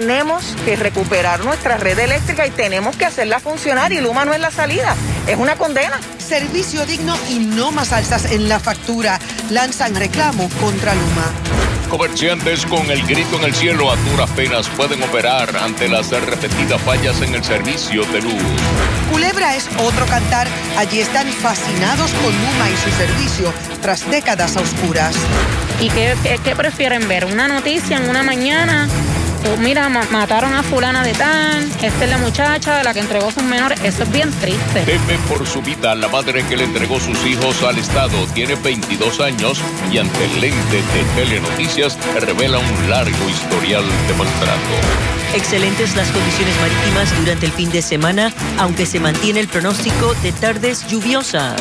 tenemos que recuperar nuestra red eléctrica y tenemos que hacerla funcionar y Luma no es la salida, es una condena. Servicio digno y no más alzas en la factura. Lanzan reclamo contra Luma. Comerciantes con el grito en el cielo a duras penas pueden operar ante las repetidas fallas en el servicio de luz. Culebra es otro cantar. Allí están fascinados con Luma y su servicio tras décadas a oscuras. ¿Y qué, qué prefieren ver? ¿Una noticia en una mañana? Oh, mira, mataron a fulana de tan, esta es la muchacha, la que entregó sus menores, eso es bien triste. Teme por su vida, la madre que le entregó sus hijos al Estado tiene 22 años y ante el lente de Telenoticias revela un largo historial de maltrato. Excelentes las condiciones marítimas durante el fin de semana, aunque se mantiene el pronóstico de tardes lluviosas.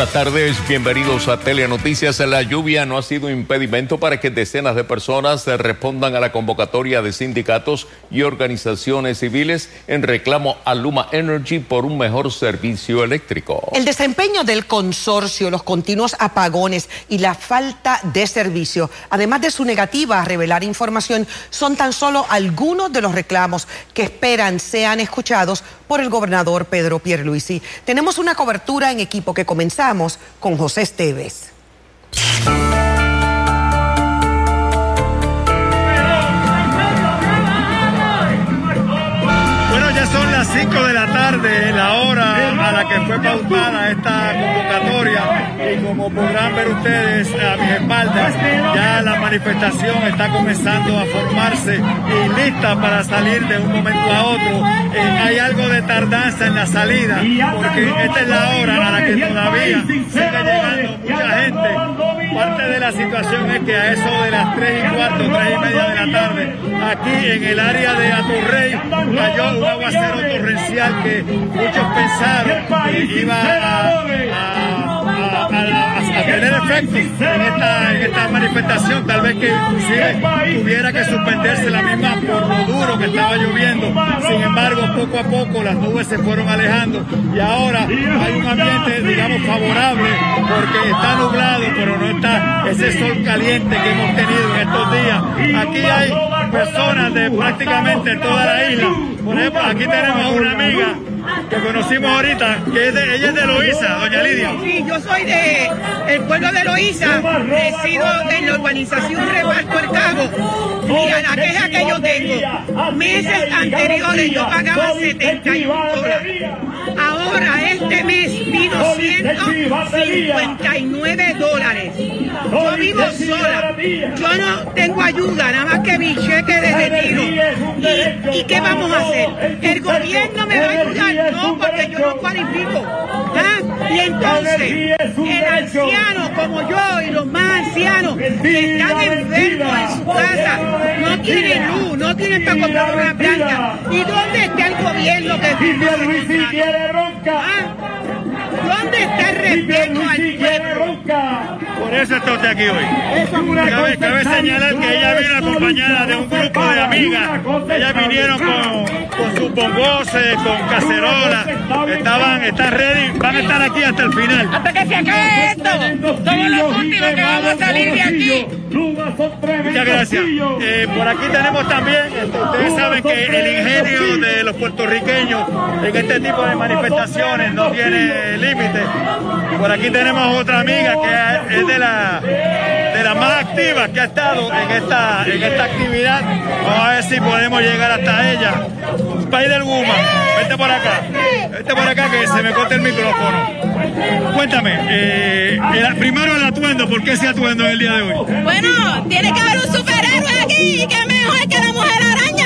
Buenas tardes, bienvenidos a Telenoticias. La lluvia no ha sido impedimento para que decenas de personas respondan a la convocatoria de sindicatos y organizaciones civiles en reclamo a Luma Energy por un mejor servicio eléctrico. El desempeño del consorcio, los continuos apagones y la falta de servicio, además de su negativa a revelar información, son tan solo algunos de los reclamos que esperan sean escuchados por el gobernador Pedro Pierluisi. Tenemos una cobertura en equipo que comenzamos con José Esteves. Bueno, ya son las 5 de la tarde, la hora a la que fue pautada esta como podrán ver ustedes a mis espaldas, ya la manifestación está comenzando a formarse y lista para salir de un momento a otro. Eh, hay algo de tardanza en la salida porque esta es la hora a la que todavía sigue llegando mucha gente. Parte de la situación es que a eso de las 3 y cuarto, 3 y media de la tarde, aquí en el área de Atorrey, cayó un aguacero torrencial que muchos pensaron que iba a, tener efecto en esta, en esta manifestación, tal vez que inclusive tuviera que suspenderse la misma por lo duro que estaba lloviendo. Sin embargo, poco a poco las nubes se fueron alejando y ahora hay un ambiente, digamos, favorable porque está nublado, pero no está ese sol caliente que hemos tenido en estos días. Aquí hay personas de prácticamente toda la isla. Por ejemplo, aquí tenemos a una amiga que conocimos ahorita, que es de, ella es de Loíza, doña Lidia. Sí, yo soy de el pueblo de Loíza, resido en la urbanización Reparto el Cabo. Y a la queja que yo tengo, meses anteriores yo pagaba 71 dólares. Ahora este mes vino 159 dólares. Yo vivo sola. Yo no tengo ayuda, nada más que mi cheque. ¿Y, ¿Y qué vamos a hacer? El gobierno me va a ayudar, no, porque yo no cualifico. ¿Ah? Y entonces, el anciano como yo y los más ancianos que están enfermos en su casa, no tienen luz, no tienen para comprar una planta. ¿Y dónde está el gobierno que firmó ese contrato? ¿Ah? ¿Dónde está el respeto al pueblo? Por eso está usted aquí hoy. Cabe, cabe señalar que ella vino acompañada de un grupo de amigas. Ellas vinieron con, con sus bongoses, con cacerolas. Estaban, están ready, van a estar aquí hasta el final. Hasta que se acabe esto. Somos los últimos que vamos a salir de aquí. Muchas gracias. Eh, por aquí tenemos también, este, ustedes saben que el ingenio de los puertorriqueños en este tipo de manifestaciones no tiene límite. Por aquí tenemos otra amiga que es de la de las más activas que ha estado en esta en esta actividad. Vamos a ver si podemos llegar hasta ella. Del Guma, vete por acá, vete por acá que se me corta el micrófono. Cuéntame, eh, primero el atuendo, ¿por qué ese atuendo en el día de hoy? Bueno, tiene que haber un superhéroe aquí. Y qué mejor que la mujer araña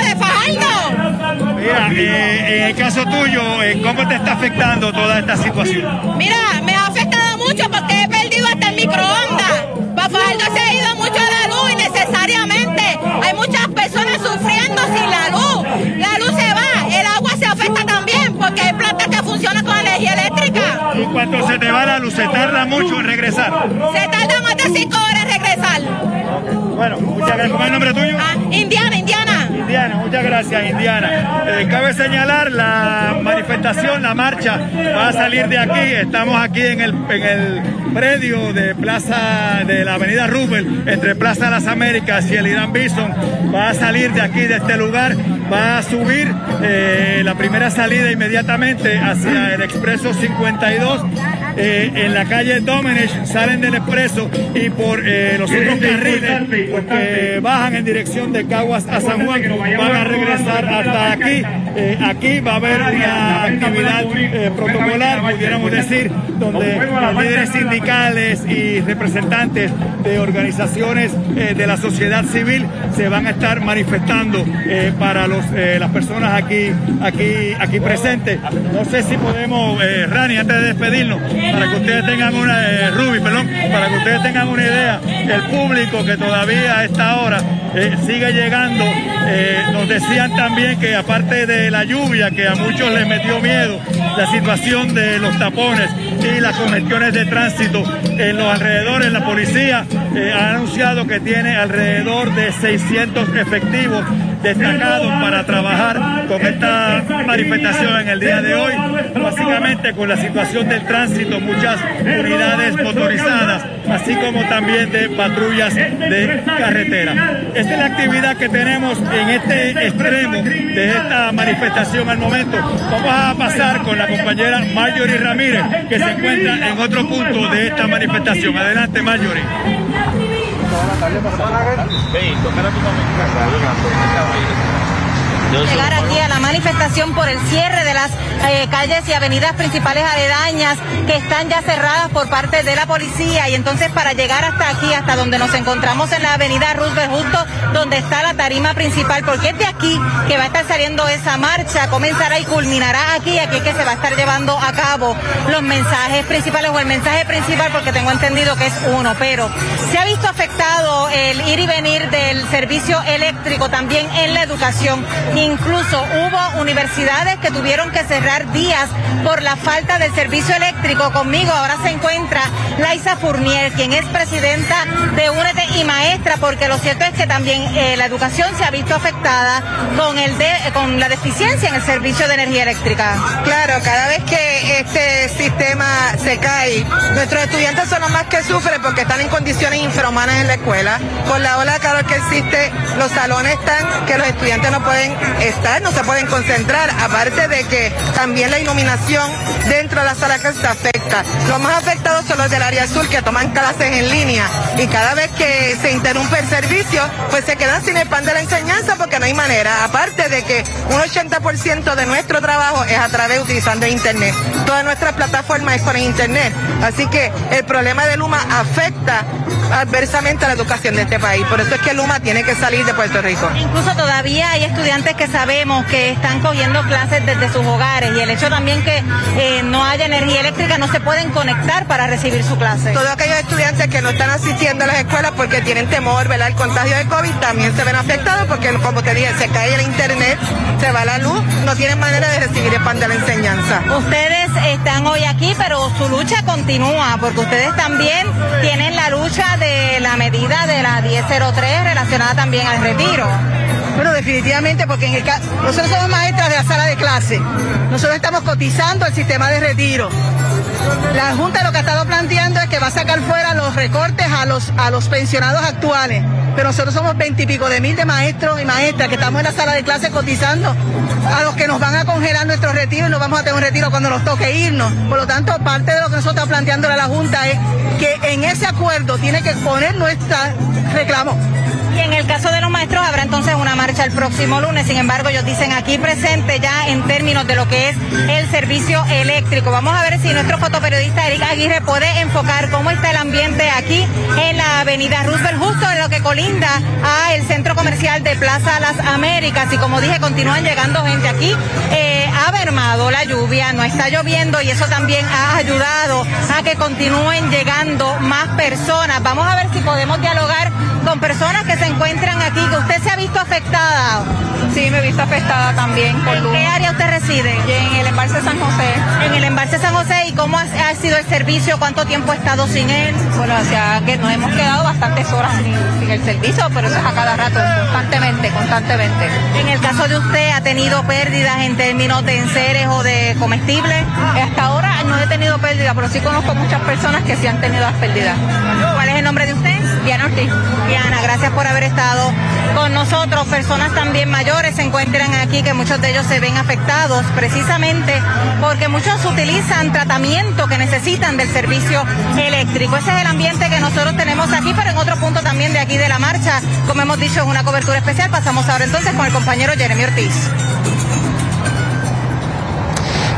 Mira, eh, en el caso tuyo, eh, ¿cómo te está afectando toda esta situación? Mira, me ha afectado mucho porque he perdido hasta el microondas. Para Fajardo se ha ido mucho la luz innecesariamente. Hay muchas personas sufriendo sin la luz. La luz se va, el agua se afecta también porque hay plantas que funcionan con energía eléctrica. Y cuando se te va la luz, se tarda mucho en regresar. Se tarda más de cinco horas en regresar. Bueno, muchas gracias. ¿Cómo es el nombre tuyo? Ah, Indiana, Indiana. Indiana, muchas gracias, Indiana. Eh, cabe señalar la manifestación, la marcha va a salir de aquí. Estamos aquí en el, en el predio de Plaza de la Avenida Rubel, entre Plaza de las Américas y el Irán Bison. Va a salir de aquí, de este lugar, va a subir eh, la primera salida inmediatamente hacia el Expreso 52 eh, en la calle Domenech salen del expreso y por eh, los otros carriles que bajan en dirección de Caguas a San Juan van a regresar hasta aquí. Eh, aquí va a haber una actividad protocolar, pudiéramos decir, donde líderes sindicales y representantes de organizaciones de la sociedad civil se van a estar manifestando para los, las personas aquí, aquí, aquí presentes. No sé si podemos, Rani, antes de despedirnos, para que ustedes tengan una, eh, para que ustedes tengan una idea, el público que todavía a esta hora eh, sigue llegando, eh, nos decían también que aparte de la lluvia que a muchos les metió miedo, la situación de los tapones y las congestiones de tránsito en los alrededores, la policía ha anunciado que tiene alrededor de 600 efectivos destacados para trabajar con esta manifestación en el día de hoy, básicamente con la situación del tránsito, muchas unidades motorizadas, así como también de patrullas de carretera. Esta es la actividad que tenemos en este extremo de esta manifestación al momento. Vamos a pasar con la compañera Marjorie Ramírez, que se encuentra en otro punto de esta manifestación. Adelante, Marjorie toda tu llegar aquí a la manifestación por el cierre de las eh, calles y avenidas principales aledañas que están ya cerradas por parte de la policía. Y entonces para llegar hasta aquí, hasta donde nos encontramos en la avenida Roosevelt, justo donde está la tarima principal, porque es de aquí que va a estar saliendo esa marcha, comenzará y culminará aquí, aquí que se va a estar llevando a cabo los mensajes principales o el mensaje principal, porque tengo entendido que es uno, pero se ha visto afectado el ir y venir del servicio eléctrico también en la educación Incluso hubo universidades que tuvieron que cerrar días por la falta del servicio eléctrico. Conmigo ahora se encuentra Laisa Fournier, quien es presidenta de UNETE y maestra, porque lo cierto es que también eh, la educación se ha visto afectada con, el con la deficiencia en el servicio de energía eléctrica. Claro, cada vez que este sistema se cae, nuestros estudiantes son los más que sufren porque están en condiciones infrahumanas en la escuela. Con la ola de calor que existe, los salones están que los estudiantes no pueden estar, no se pueden concentrar, aparte de que también la iluminación dentro de la sala que se afecta. Los más afectados son los del área azul que toman clases en línea y cada vez que se interrumpe el servicio, pues se quedan sin el pan de la enseñanza porque no hay manera. Aparte de que un 80% de nuestro trabajo es a través utilizando internet. Toda nuestra plataforma es con internet. Así que el problema de Luma afecta adversamente a la educación de este país. Por eso es que Luma tiene que salir de Puerto Rico. Incluso todavía estudiantes que sabemos que están cogiendo clases desde sus hogares y el hecho también que eh, no haya energía eléctrica no se pueden conectar para recibir su clase. Todos aquellos estudiantes que no están asistiendo a las escuelas porque tienen temor, ¿verdad? El contagio de COVID también se ven afectados porque, como te dije, se cae el internet, se va la luz, no tienen manera de recibir el pan de la enseñanza. Ustedes están hoy aquí, pero su lucha continúa porque ustedes también tienen la lucha de la medida de la 1003 relacionada también al retiro. Bueno, definitivamente, porque nosotros somos maestras de la sala de clase. Nosotros estamos cotizando el sistema de retiro. La Junta lo que ha estado planteando es que va a sacar fuera los recortes a los, a los pensionados actuales. Pero nosotros somos veintipico de mil de maestros y maestras que estamos en la sala de clase cotizando a los que nos van a congelar nuestro retiro y nos vamos a tener un retiro cuando nos toque irnos. Por lo tanto, parte de lo que nosotros estamos planteando a la Junta es que en ese acuerdo tiene que poner nuestra reclamo y en el caso de los maestros habrá entonces una marcha el próximo lunes. Sin embargo, ellos dicen aquí presente ya en términos de lo que es el servicio eléctrico. Vamos a ver si nuestro fotoperiodista Eric Aguirre puede enfocar cómo está el ambiente aquí en la avenida Roosevelt, justo en lo que colinda a el centro comercial de Plaza Las Américas. Y como dije, continúan llegando gente aquí. Eh, ha mermado la lluvia, no está lloviendo y eso también ha ayudado a que continúen llegando más personas. Vamos a ver si podemos dialogar con personas encuentran aquí, que usted ¿Usted se ha visto afectada? Sí, me he visto afectada también por ¿En qué área usted reside? Y en el embalse San José. En el embalse San José. ¿Y cómo ha, ha sido el servicio? ¿Cuánto tiempo ha estado sin él? Bueno, o sea que nos hemos quedado bastantes horas sin, sin el servicio, pero eso es a cada rato, constantemente, constantemente. En el caso de usted, ¿ha tenido pérdidas en términos de enseres o de comestibles? Hasta ahora no he tenido pérdida, pero sí conozco muchas personas que sí han tenido las pérdidas. ¿Cuál es el nombre de usted? Diana Ortiz. Diana, gracias por haber estado con nosotros. Personas también mayores se encuentran aquí, que muchos de ellos se ven afectados precisamente porque muchos utilizan tratamiento que necesitan del servicio eléctrico. Ese es el ambiente que nosotros tenemos aquí, pero en otro punto también de aquí de la marcha, como hemos dicho, es una cobertura especial. Pasamos ahora entonces con el compañero Jeremy Ortiz.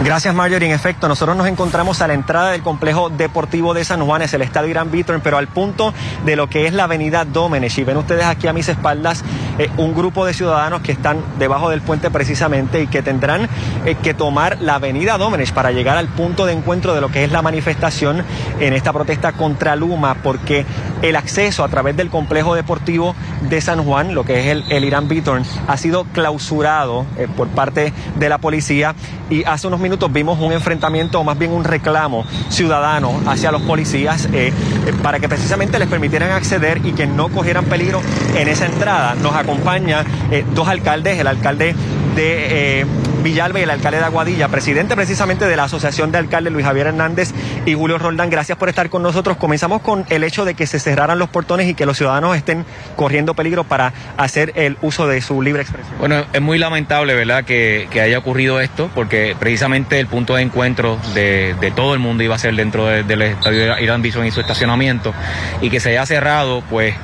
Gracias, Marjorie. En efecto, nosotros nos encontramos a la entrada del complejo deportivo de San Juan, es el estadio Irán Bithorn, pero al punto de lo que es la avenida Domenech. Y ven ustedes aquí a mis espaldas eh, un grupo de ciudadanos que están debajo del puente precisamente y que tendrán eh, que tomar la avenida Domenech para llegar al punto de encuentro de lo que es la manifestación en esta protesta contra Luma, porque el acceso a través del complejo deportivo de San Juan, lo que es el, Irán Bithorn, ha sido clausurado eh, por parte de la policía y hace unos minutos vimos un enfrentamiento o más bien un reclamo ciudadano hacia los policías eh, eh, para que precisamente les permitieran acceder y que no cogieran peligro en esa entrada. Nos acompaña eh, dos alcaldes, el alcalde de Villalba y el alcalde de Aguadilla, presidente precisamente de la Asociación de Alcaldes Luis Javier Hernández y Julio Roldán. Gracias por estar con nosotros. Comenzamos con el hecho de que se cerraran los portones y que los ciudadanos estén corriendo peligro para hacer el uso de su libre expresión. Bueno, es muy lamentable, ¿verdad?, que, haya ocurrido esto, porque precisamente el punto de encuentro de, de todo el mundo iba a ser dentro de- del estadio Irán Bison y su estacionamiento, y que se haya cerrado, pues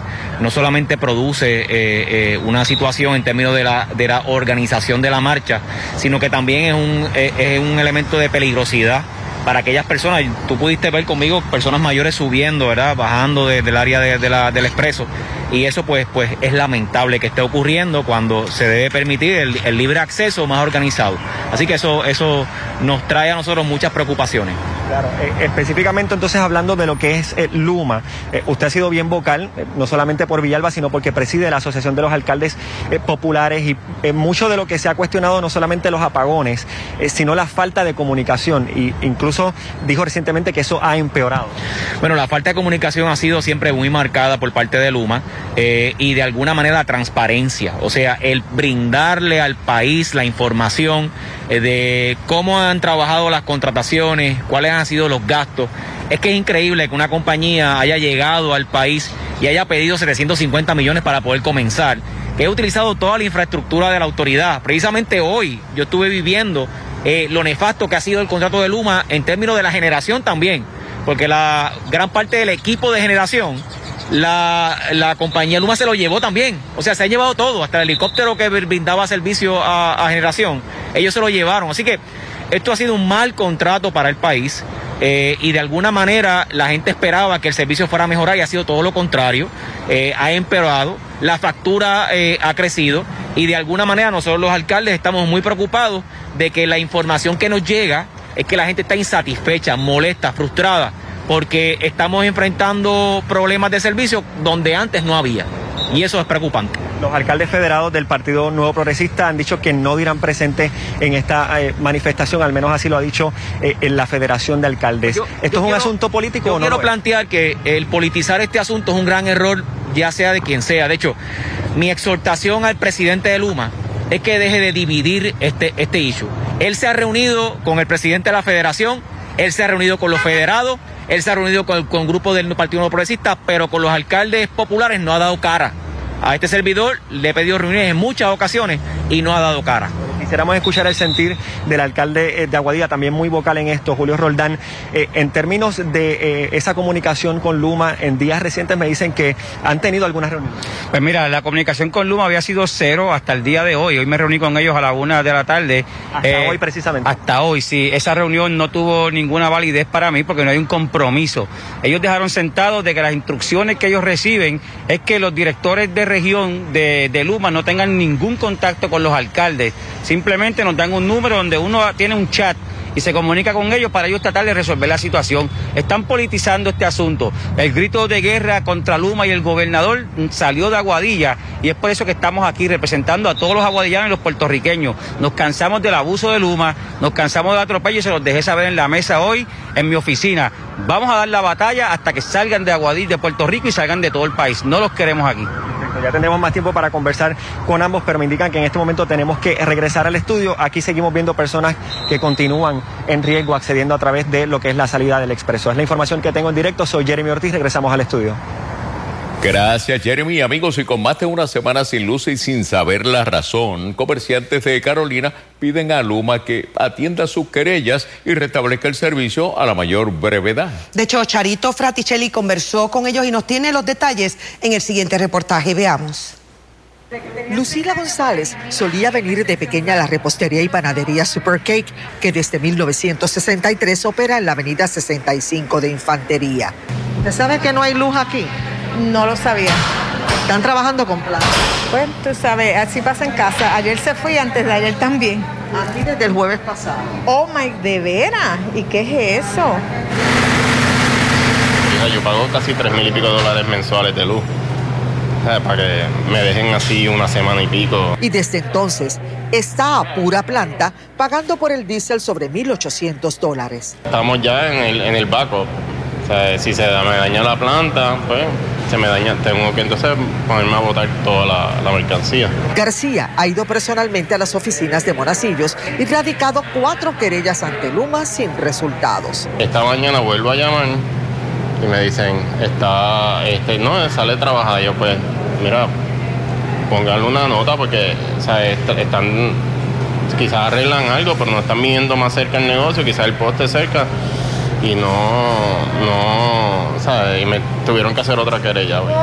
no solamente produce eh, eh, una situación en términos de la, de la organización de la marcha, sino que también es un, eh, es un elemento de peligrosidad para aquellas personas, tú pudiste ver conmigo personas mayores subiendo, ¿verdad? Bajando de- del área de- de la- del expreso. Y eso pues, pues es lamentable que esté ocurriendo cuando se debe permitir el, el libre acceso más organizado. Así que eso, eso nos trae a nosotros muchas preocupaciones. Claro, eh, específicamente entonces hablando de lo que es eh, Luma, eh, usted ha sido bien vocal, eh, no solamente por Villalba, sino porque preside la Asociación de los Alcaldes Populares y mucho de lo que se ha cuestionado no solamente los apagones, sino la falta de comunicación y incluso dijo recientemente que eso ha empeorado. Bueno, la falta de comunicación ha sido siempre muy marcada por parte de Luma y de alguna manera la transparencia, o sea, el brindarle al país la información de cómo han trabajado las contrataciones, cuáles han sido los gastos. Es que es increíble que una compañía haya llegado al país y haya pedido 750 millones para poder comenzar, he utilizado toda la infraestructura de la autoridad. Precisamente hoy yo estuve viviendo eh, lo nefasto que ha sido el contrato de Luma en términos de la generación también, porque la gran parte del equipo de generación, la, la compañía Luma se lo llevó también, o sea, se ha llevado todo, hasta el helicóptero que brindaba servicio a generación, ellos se lo llevaron, así que esto ha sido un mal contrato para el país. eh, y de alguna manera la gente esperaba que el servicio fuera a mejorar y ha sido todo lo contrario, eh, ha empeorado, la factura eh, ha crecido y de alguna manera nosotros los alcaldes estamos muy preocupados de que la información que nos llega es que la gente está insatisfecha, molesta, frustrada, porque estamos enfrentando problemas de servicio donde antes no había. Y eso es preocupante. Los alcaldes federados del Partido Nuevo Progresista han dicho que no dirán presente en esta eh, manifestación, al menos así lo ha dicho eh, en la Federación de Alcaldes. Yo- ¿Esto yo es un quiero- asunto político Yo o no? quiero plantear que el politizar este asunto es un gran error, ya sea de quien sea. De hecho, mi exhortación al presidente de Luma es que deje de dividir este, este issue. Él se ha reunido con el presidente de la federación, él se ha reunido con los federados, él se ha reunido con, con grupos del Partido Nuevo Progresista, pero con los alcaldes populares no ha dado cara. A este servidor le he pedido reuniones en muchas ocasiones y no ha dado cara. Quisiéramos escuchar el sentir del alcalde eh, de Aguadilla, también muy vocal en esto, Julio Roldán. Eh, en términos de eh, esa comunicación con Luma, en días recientes me dicen que han tenido algunas reuniones. Pues mira, la comunicación con Luma había sido cero hasta el día de hoy. Hoy me reuní con ellos a la una de la tarde. Hasta Eh, hoy precisamente. Hasta hoy, sí. Esa reunión no tuvo ninguna validez para mí porque no hay un compromiso. Ellos dejaron sentado de que las instrucciones que ellos reciben es que los directores de región de, de Luma no tengan ningún contacto con los alcaldes. Simplemente nos dan un número donde uno tiene un chat y se comunica con ellos para ellos tratar de resolver la situación. Están politizando este asunto. El grito de guerra contra Luma y el gobernador salió de Aguadilla y es por eso que estamos aquí representando a todos los aguadillanos y los puertorriqueños. Nos cansamos del abuso de Luma, nos cansamos del atropello y se los dejé saber en la mesa hoy en mi oficina. Vamos a dar la batalla hasta que salgan de Aguadilla, de Puerto Rico y salgan de todo el país. No los queremos aquí. Ya tendremos más tiempo para conversar con ambos, pero me indican que en este momento tenemos que regresar al estudio. Aquí seguimos viendo personas que continúan en riesgo accediendo a través de lo que es la salida del expreso. Es la información que tengo en directo. Soy Jeremy Ortiz. Regresamos al estudio. Gracias, Jeremy. Amigos, y con más de una semana sin luz y sin saber la razón, comerciantes de Carolina piden a Luma que atienda sus querellas y restablezca el servicio a la mayor brevedad. De hecho, Charito Fraticelli conversó con ellos y nos tiene los detalles en el siguiente reportaje. Veamos. Lucila González solía venir de pequeña a la repostería y panadería Supercake, que desde 1963 opera en la avenida 65 de Infantería. ¿Usted sabe que no hay luz aquí? No lo sabía. ¿Están trabajando con plan? Pues tú sabes, así pasa en casa. Ayer se fue y antes de ayer también. Aquí desde el jueves pasado. Oh my, ¿de veras? ¿Y qué es eso? Yo pago casi tres mil y pico dólares mensuales de luz. Para que me dejen así una semana y pico. Y desde entonces está a pura planta pagando por el diésel sobre 1.800 dólares. Estamos ya en el, en el backup. O sea, si se me daña la planta, pues se me daña. Tengo que entonces ponerme a botar toda la, la mercancía. García ha ido personalmente a las oficinas de Monacillos y radicado cuatro querellas ante Luma sin resultados. Esta mañana vuelvo a llamar y me dicen, está, este, no, sale trabajada. Yo pues, mira, pónganle una nota porque o sea, est- están, quizás arreglan algo, pero no están viendo más cerca el negocio, quizás el poste cerca y no, no, o sea, y me tuvieron que hacer otra querella. güey.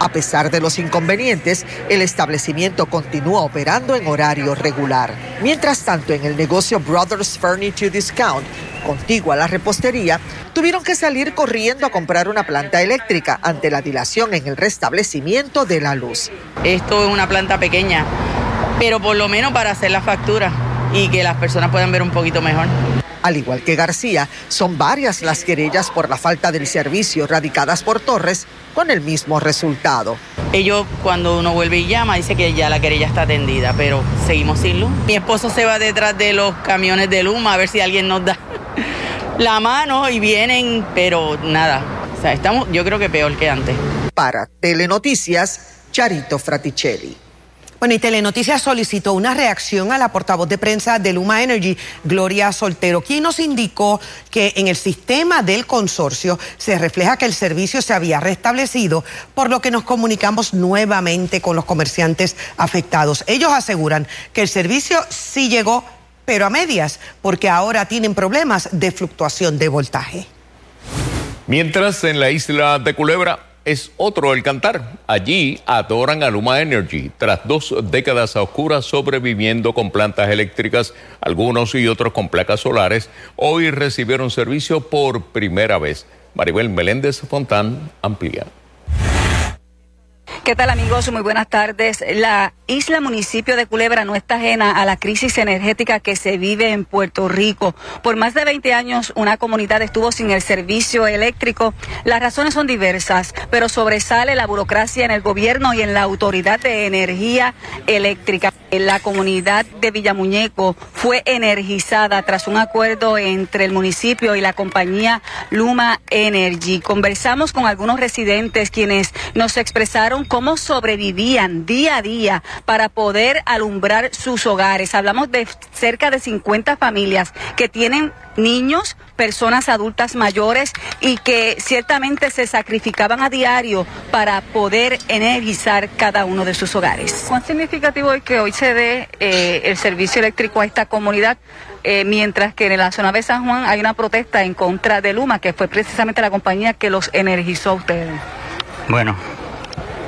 A pesar de los inconvenientes, el establecimiento continúa operando en horario regular. Mientras tanto, en el negocio Brothers Furniture Discount, contiguo a la repostería, tuvieron que salir corriendo a comprar una planta eléctrica ante la dilación en el restablecimiento de la luz. Esto es una planta pequeña, pero por lo menos para hacer la factura y que las personas puedan ver un poquito mejor. Al igual que García, son varias las querellas por la falta del servicio radicadas por Torres con el mismo resultado. Ellos cuando uno vuelve y llama dice que ya la querella está atendida, pero seguimos sin luz. Mi esposo se va detrás de los camiones de Luma a ver si alguien nos da la mano y vienen, pero nada. O sea, estamos yo creo que peor que antes. Para Telenoticias, Charito Fraticelli. Bueno, y Telenoticias solicitó una reacción a la portavoz de prensa de Luma Energy, Gloria Soltero, quien nos indicó que en el sistema del consorcio se refleja que el servicio se había restablecido, por lo que nos comunicamos nuevamente con los comerciantes afectados. Ellos aseguran que el servicio sí llegó, pero a medias, porque ahora tienen problemas de fluctuación de voltaje. Mientras en la isla de Culebra es otro el cantar. Allí adoran a Luma Energy. Tras dos décadas a oscuras sobreviviendo con plantas eléctricas, algunos y otros con placas solares, hoy recibieron servicio por primera vez. Maribel Meléndez Fontán amplía. ¿Qué tal amigos? Muy buenas tardes. La isla municipio de Culebra no está ajena a la crisis energética que se vive en Puerto Rico. Por más de 20 años una comunidad estuvo sin el servicio eléctrico. Las razones son diversas, pero sobresale la burocracia en el gobierno y en la autoridad de energía eléctrica. La comunidad de Villamuñeco fue energizada tras un acuerdo entre el municipio y la compañía Luma Energy. Conversamos con algunos residentes quienes nos expresaron cómo sobrevivían día a día para poder alumbrar sus hogares. Hablamos de cerca de 50 familias que tienen niños, personas adultas mayores y que ciertamente se sacrificaban a diario para poder energizar cada uno de sus hogares. ¿Cuán significativo es que hoy se dé eh, el servicio eléctrico a esta comunidad? eh, mientras que en la zona de San Juan hay una protesta en contra de Luma, que fue precisamente la compañía que los energizó a ustedes. Bueno,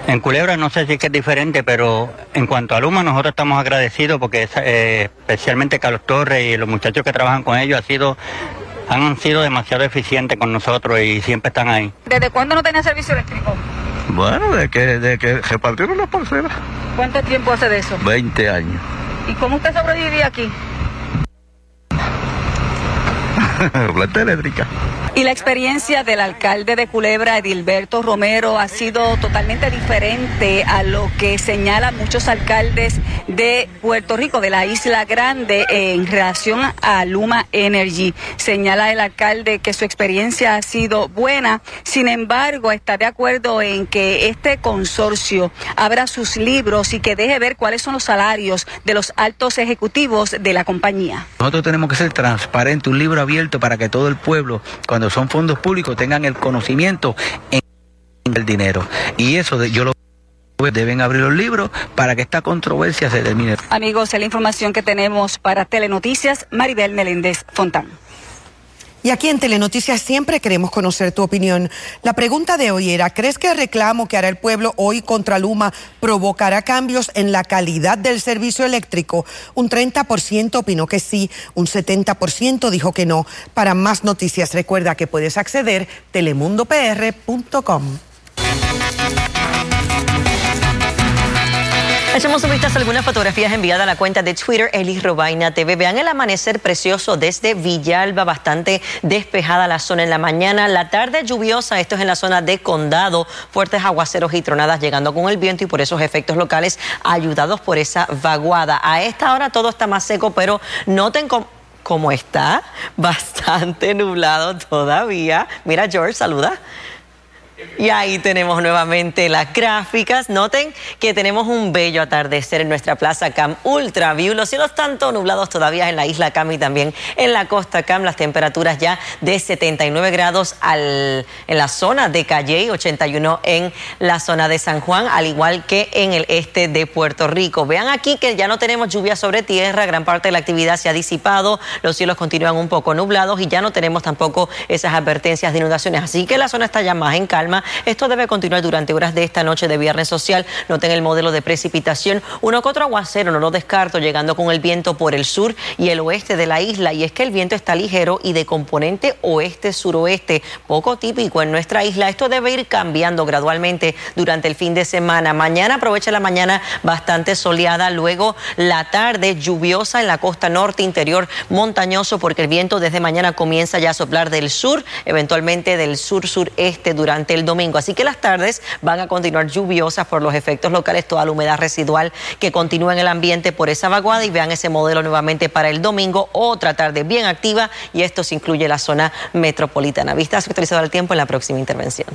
en Culebra no sé si es que es diferente, pero en cuanto a Luma nosotros estamos agradecidos porque eh, especialmente Carlos Torres y los muchachos que trabajan con ellos ha sido, han sido demasiado eficientes con nosotros y siempre están ahí. ¿Desde cuándo no tenía servicio eléctrico? Bueno, de que, de que repartieron las parcelas. ¿Cuánto tiempo hace de eso? 20 años. ¿Y cómo usted sobrevivía aquí? Planta eléctrica. Y la experiencia del alcalde de Culebra, Edilberto Romero, ha sido totalmente diferente a lo que señalan muchos alcaldes de Puerto Rico, de la Isla Grande, en relación a Luma Energy. Señala el alcalde que su experiencia ha sido buena, sin embargo, está de acuerdo en que este consorcio abra sus libros y que deje ver cuáles son los salarios de los altos ejecutivos de la compañía. Nosotros tenemos que ser transparentes, un libro abierto para que todo el pueblo, cuando son fondos públicos, tengan el conocimiento en el dinero. Y eso yo lo deben abrir los libros para que esta controversia se termine. Amigos, es la información que tenemos para Telenoticias, Maribel Meléndez Fontán. Y aquí en Telenoticias siempre queremos conocer tu opinión. La pregunta de hoy era, ¿crees que el reclamo que hará el pueblo hoy contra Luma provocará cambios en la calidad del servicio eléctrico? Un 30% opinó que sí, un 70% dijo que no. Para más noticias recuerda que puedes acceder telemundopr.com. Echemos un vistazo a algunas fotografías enviadas a la cuenta de Twitter Eli Robaina TV. Vean el amanecer precioso desde Villalba, bastante despejada la zona en la mañana. La tarde lluviosa, esto es en la zona de Condado. Fuertes aguaceros y tronadas llegando con el viento y por esos efectos locales ayudados por esa vaguada. A esta hora todo está más seco, pero noten cómo está. Bastante nublado todavía. Mira, George, saluda. Y ahí tenemos nuevamente las gráficas. Noten que tenemos un bello atardecer en nuestra plaza Cam Ultra View. Los cielos tanto nublados todavía en la isla Cam y también en la costa Cam. Las temperaturas ya de 79 grados en la zona de Calle, 81 en la zona de San Juan, al igual que en el este de Puerto Rico. Vean aquí que ya no tenemos lluvia sobre tierra. Gran parte de la actividad se ha disipado. Los cielos continúan un poco nublados y ya no tenemos tampoco esas advertencias de inundaciones. Así que la zona está ya más en calma esto debe continuar durante horas de esta noche de viernes social. Noten el modelo de precipitación. Uno que otro aguacero, no lo descarto, llegando con el viento por el sur y el oeste de la isla. Y es que el viento está ligero y de componente oeste-suroeste, poco típico en nuestra isla. Esto debe ir cambiando gradualmente durante el fin de semana. Mañana aprovecha la mañana bastante soleada, luego la tarde lluviosa en la costa norte interior montañoso porque el viento desde mañana comienza ya a soplar del sur, eventualmente del sur-sureste durante el domingo. Así que las tardes van a continuar lluviosas por los efectos locales, toda la humedad residual que continúa en el ambiente por esa vaguada y vean ese modelo nuevamente para el domingo, otra tarde bien activa y esto se incluye la zona metropolitana. Vistas actualizado el tiempo en la próxima intervención.